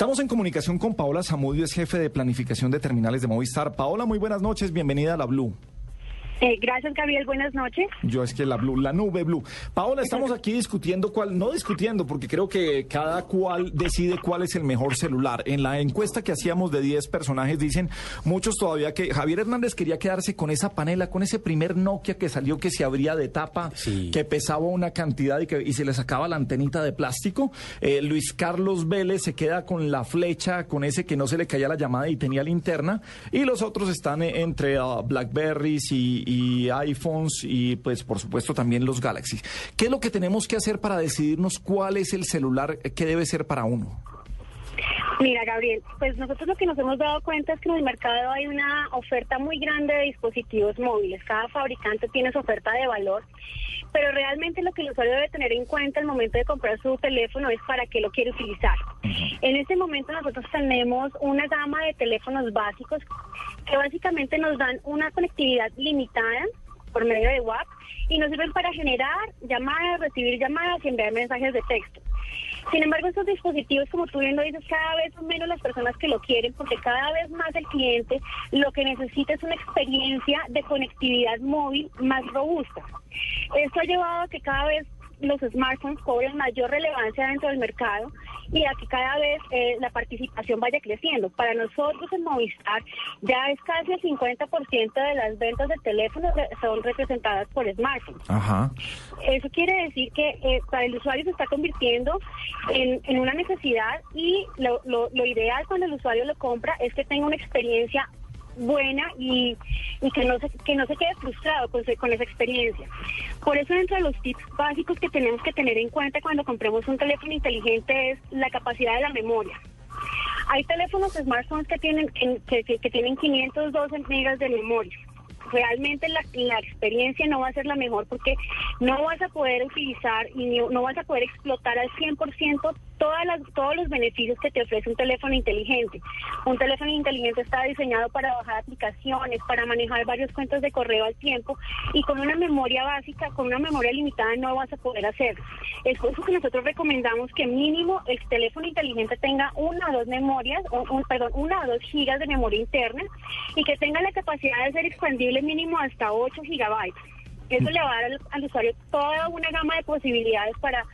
Estamos en comunicación con Paola Zamudio, es jefe de planificación de terminales de Movistar. Paola, muy buenas noches, bienvenida a la Blue. Eh, gracias, Gabriel. Buenas noches. Yo es que la Blue, la nube Blue. Paola, estamos aquí discutiendo cuál, no discutiendo, porque creo que cada cual decide cuál es el mejor celular. En la encuesta que hacíamos de 10 personajes dicen muchos todavía que Javier Hernández quería quedarse con esa panela, con ese primer Nokia que salió que se abría de tapa, que pesaba una cantidad y, que, y se le sacaba la antenita de plástico. Eh, Luis Carlos Vélez se queda con la flecha, con ese que no se le caía la llamada y tenía linterna. Y los otros están eh, entre uh, Blackberries y y iPhones y pues por supuesto también los Galaxy. ¿Qué es lo que tenemos que hacer para decidirnos cuál es el celular que debe ser para uno? Mira, Gabriel, pues nosotros lo que nos hemos dado cuenta es que en el mercado hay una oferta muy grande de dispositivos móviles. Cada fabricante tiene su oferta de valor, pero realmente lo que el usuario debe tener en cuenta al momento de comprar su teléfono es para qué lo quiere utilizar. En este momento nosotros tenemos una gama de teléfonos básicos que básicamente nos dan una conectividad limitada por medio de WhatsApp y nos sirven para generar llamadas, recibir llamadas y enviar mensajes de texto. Sin embargo, estos dispositivos, como tú bien lo dices, cada vez son menos las personas que lo quieren porque cada vez más el cliente lo que necesita es una experiencia de conectividad móvil más robusta. Esto ha llevado a que cada vez los smartphones cobren mayor relevancia dentro del mercado y a que cada vez eh, la participación vaya creciendo. Para nosotros en Movistar ya es casi el 50% de las ventas de teléfonos son representadas por smartphones. Eso quiere decir que eh, para el usuario se está convirtiendo en, en una necesidad y lo, lo, lo ideal cuando el usuario lo compra es que tenga una experiencia buena y, que, no se, que no se quede frustrado con, con esa experiencia. Por eso, dentro de los tips básicos que tenemos que tener en cuenta cuando compremos un teléfono inteligente es la capacidad de la memoria. Hay teléfonos smartphones que tienen, que, que, tienen 512 megas de memoria realmente la, la, experiencia no va a ser la mejor porque no vas a poder utilizar y no vas a poder explotar al 100% todas las, todos los beneficios que te ofrece un teléfono inteligente. Un teléfono inteligente está diseñado para bajar aplicaciones, para manejar varios cuentos de correo al tiempo y con una memoria básica, con una memoria limitada no vas a poder hacerlo. Es por eso que nosotros recomendamos que mínimo el teléfono inteligente tenga una o dos memorias, un, perdón, una o dos gigas de memoria interna y que tenga la capacidad de ser expandible mínimo hasta 8 gigabytes. Eso le va a dar al usuario toda una gama de posibilidades para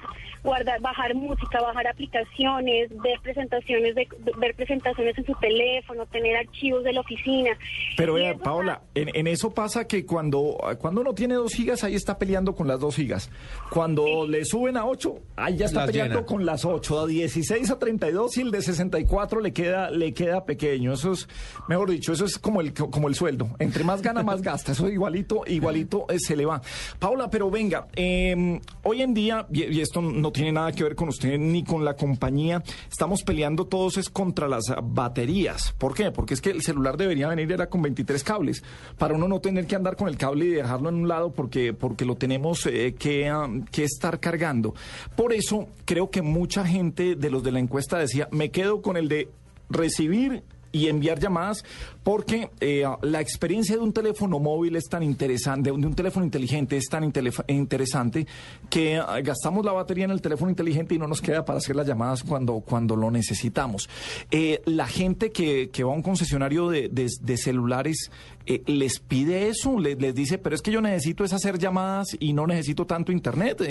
guardar, bajar música, bajar aplicaciones, ver presentaciones de, ver presentaciones en su teléfono, tener archivos de la oficina. Pero vea, Paola, en, eso pasa que cuando, cuando uno tiene dos gigas, ahí está peleando con las dos gigas. Cuando le suben a ocho, ahí ya está peleando con las ocho, a 16 a 32 y el de 64 le queda, le queda pequeño. Eso es, mejor dicho, eso es como el, como el sueldo. Entre más gana, más gasta. Eso igualito, igualito eh, se le va. Paola, pero venga, em, hoy en día, y, y esto no tiene nada que ver con usted ni con la compañía. Estamos peleando todos es contra las baterías. ¿Por qué? Porque es que el celular debería venir era con 23 cables, para uno no tener que andar con el cable y dejarlo en un lado porque, porque lo tenemos eh, que, um, que estar cargando. Por eso creo que mucha gente de los de la encuesta decía, me quedo con el de recibir y enviar llamadas porque eh, la experiencia de un teléfono móvil es tan interesante, de un teléfono inteligente es tan interesante que ah, gastamos la batería en el teléfono inteligente y no nos queda para hacer las llamadas cuando, cuando lo necesitamos. Eh, la gente que, que, va a un concesionario de, de, celulares eh, les pide eso, les, les, dice, pero es que yo necesito es hacer llamadas y no necesito tanto internet.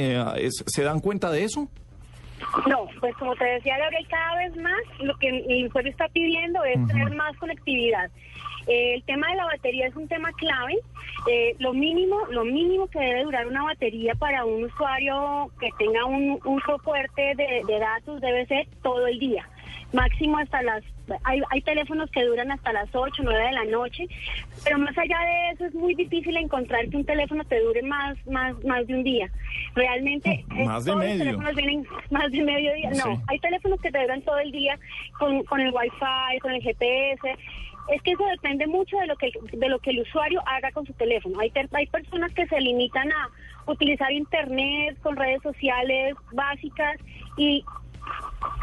¿Se dan cuenta de eso? No, pues como te decía Gabriel, cada vez más lo que el usuario está pidiendo es tener más conectividad. el tema de la batería es un tema clave. Eh, lo mínimo, lo mínimo que debe durar una batería para un usuario que tenga un uso fuerte de, de datos debe ser todo el día máximo hasta las hay, hay teléfonos que duran hasta las 8, 9 de la noche, pero más allá de eso es muy difícil encontrar que un teléfono te dure más más más de un día. Realmente más de medio. los teléfonos vienen más de medio día. No, hay teléfonos que te duran todo el día con, con el Wi-Fi, con el GPS. Es que eso depende mucho de lo que de lo que el usuario haga con su teléfono. Hay hay personas que se limitan a utilizar internet con redes sociales básicas y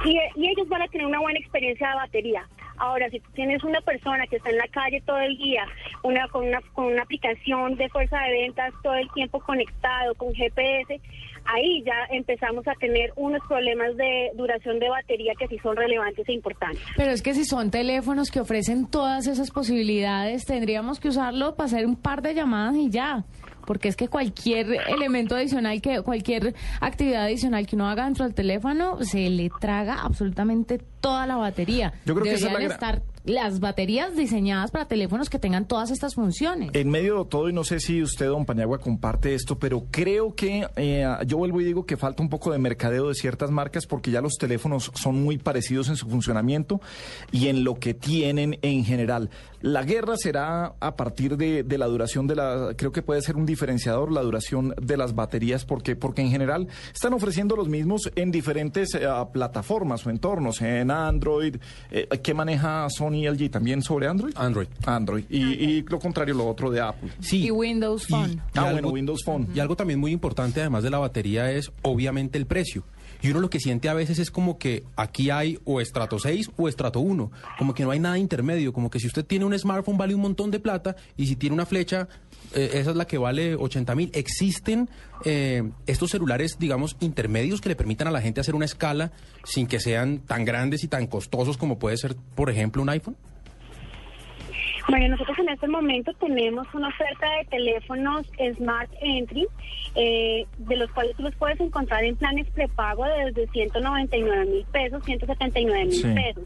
y, ellos van a tener una buena experiencia de batería. Ahora, si tú tienes una persona que está en la calle todo el día, una con una, con una aplicación de fuerza de ventas todo el tiempo conectado, con GPS, ahí ya empezamos a tener unos problemas de duración de batería que sí son relevantes e importantes. Pero es que si son teléfonos que ofrecen todas esas posibilidades, tendríamos que usarlo para hacer un par de llamadas y ya porque es que cualquier elemento adicional, que cualquier actividad adicional que uno haga dentro del teléfono, se le traga absolutamente toda la batería. Yo creo que esa es estar las baterías diseñadas para teléfonos que tengan todas estas funciones. En medio de todo, y no sé si usted, don Paniagua, comparte esto, pero creo que eh, yo vuelvo y digo que falta un poco de mercadeo de ciertas marcas porque ya los teléfonos son muy parecidos en su funcionamiento y en lo que tienen en general. La guerra será a partir de, la duración de la, creo que puede ser un diferenciador la duración de las baterías porque, porque en general están ofreciendo los mismos en diferentes eh, plataformas o entornos, en Android, eh, ¿qué maneja Sony? y LG también sobre Android? Android. Android. Y, lo contrario, lo otro de Apple. Sí. Y Windows Phone. ah, bueno, Windows Phone. Y algo también muy importante, además de la batería, es obviamente el precio. Y uno lo que siente a veces es como que aquí hay o estrato 6 o estrato 1, como que no hay nada intermedio, como que si usted tiene un smartphone vale un montón de plata y si tiene una flecha, eh, esa es la que vale 80 mil. ¿Existen eh, estos celulares, digamos, intermedios que le permitan a la gente hacer una escala sin que sean tan grandes y tan costosos como puede ser, por ejemplo, un iPhone? Bueno, nosotros en este momento tenemos una oferta de teléfonos Smart Entry, eh, de los cuales tú los puedes encontrar en planes prepago desde 199 mil pesos, 179 mil pesos.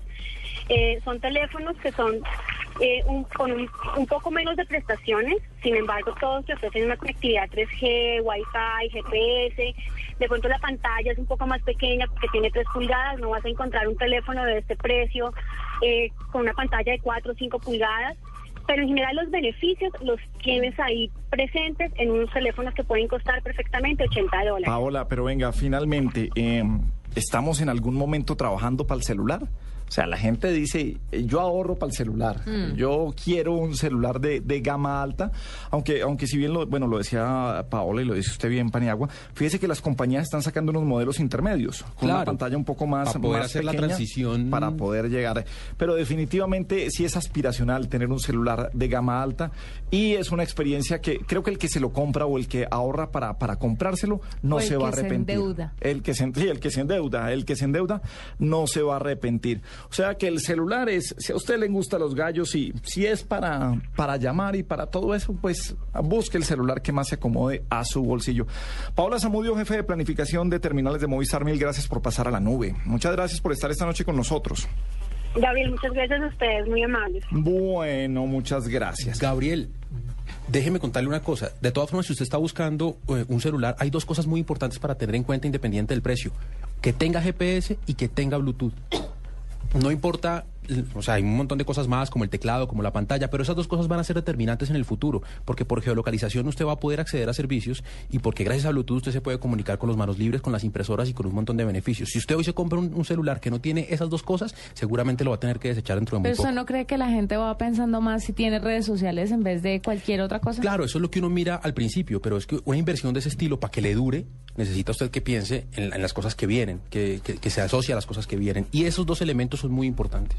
Eh, son teléfonos que son eh, un, con un, poco menos de prestaciones, sin embargo todos te ofrecen una conectividad 3G, Wi-Fi, GPS, de pronto la pantalla es un poco más pequeña porque tiene 3 pulgadas, no vas a encontrar un teléfono de este precio eh, con una pantalla de 4 o 5 pulgadas, pero en general los beneficios los tienes ahí presentes en unos teléfonos que pueden costar perfectamente 80 dólares. Paola, pero venga, finalmente, em, ¿estamos en algún momento trabajando para el celular? O sea, la gente dice, yo ahorro para el celular, mm. yo quiero un celular de, gama alta, aunque aunque si bien lo, bueno, lo decía Paola y lo dice usted bien, Paniagua, fíjese que las compañías están sacando unos modelos intermedios, con una pantalla un poco más, para poder hacer la transición. Para poder llegar. Pero definitivamente sí es aspiracional tener un celular de gama alta y es una experiencia que creo que el que se lo compra o el que ahora para, para comprárselo no se va a arrepentir. El que se el que se endeuda, el que se endeuda no se va a arrepentir. O sea que el celular es, si a usted le gustan los gallos y si es para, para llamar y para todo eso, pues busque el celular que más se acomode a su bolsillo. Paola Zamudio, jefe de planificación de terminales de Movistar, mil gracias por pasar a la nube. Muchas gracias por estar esta noche con nosotros. Gabriel, muchas gracias a ustedes, muy amables. Bueno, muchas gracias. Gabriel, Déjeme contarle una cosa. De todas formas, si usted está buscando eh, un celular, hay dos cosas muy importantes para tener en cuenta independiente del precio. Que tenga GPS y que tenga Bluetooth no importa o sea, hay un montón de cosas más, como el teclado, como la pantalla, pero esas dos cosas van a ser determinantes en el futuro, porque por geolocalización usted va a poder acceder a servicios y porque gracias a Bluetooth usted se puede comunicar con los manos libres, con las impresoras y con un montón de beneficios. Si usted hoy se compra un, celular que no tiene esas dos cosas, seguramente lo va a tener que desechar dentro de muy ¿Pero poco. ¿Eso no cree que la gente va pensando más si tiene redes sociales en vez de cualquier otra cosa? Claro, eso es lo que uno mira al principio, pero es que una inversión de ese estilo, para que le dure, necesita usted que piense en, las cosas que vienen, que, que se asocie a las cosas que vienen. Y esos dos elementos son muy importantes.